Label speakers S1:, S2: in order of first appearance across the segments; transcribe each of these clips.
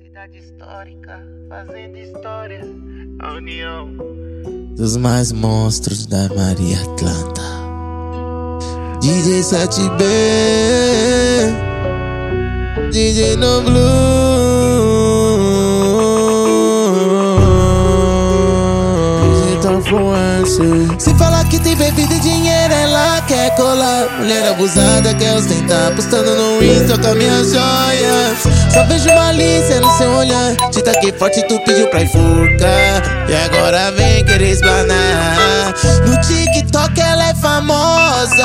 S1: cidade histórica, fazendo história, a união
S2: dos mais monstros da Maria Atlanta. DJ 7B, DJ No Blue. Se falar que tem bebida e dinheiro, ela quer colar. Mulher abusada quer ostentar, postando no Insta com a minha joia. Só vejo malícia seu olhar. Te taquei forte, tu pediu pra enforcar. E agora vem querer explanar. No TikTok ela é famosa.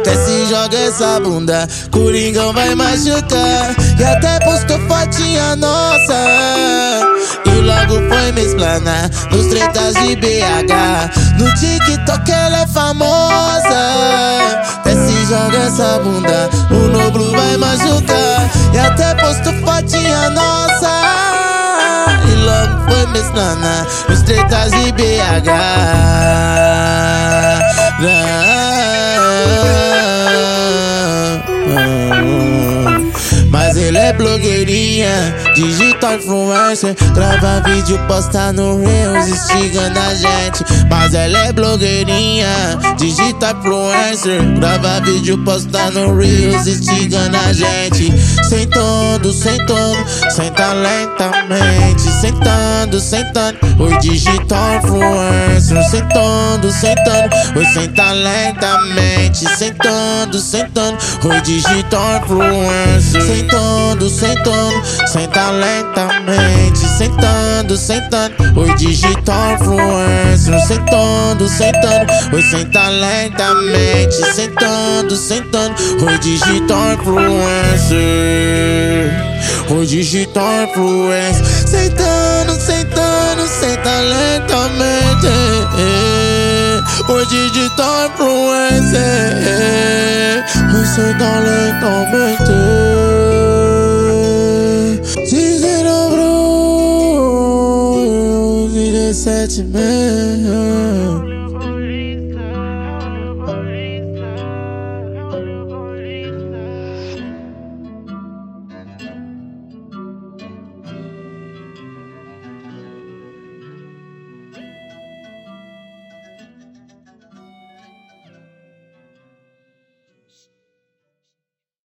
S2: Até se joga essa bunda, Coringão vai machucar. E até postou fotinha nossa logo foi me explanar Nos tretas de BH No TikTok ela é famosa Até se joga essa bunda O Noblo vai machucar E até posto fotinha nossa. E logo foi me explanar Nos tretas de BH Ele é blogueirinha, digital influencer Grava vídeo, posta no Reels, instigando a gente Mas ela é blogueirinha, digital influencer Grava vídeo, posta no Reels, instigando a gente Sentando, sentando, senta lentamente Sentando, sentando, oi digital influencer Sentando, sentando, oi senta lentamente Sentando, sentando, oi digital influencer Sentando, sentando, senta lentamente Sentando, sentando, oi digital influencer Sentando, sentando, oi senta lentamente Sentando, sentando, oi digital influencer. Oi digital influencer. Sentando, sentando, senta lentamente. Oi digital influencer. Oi senta lentamente touching me.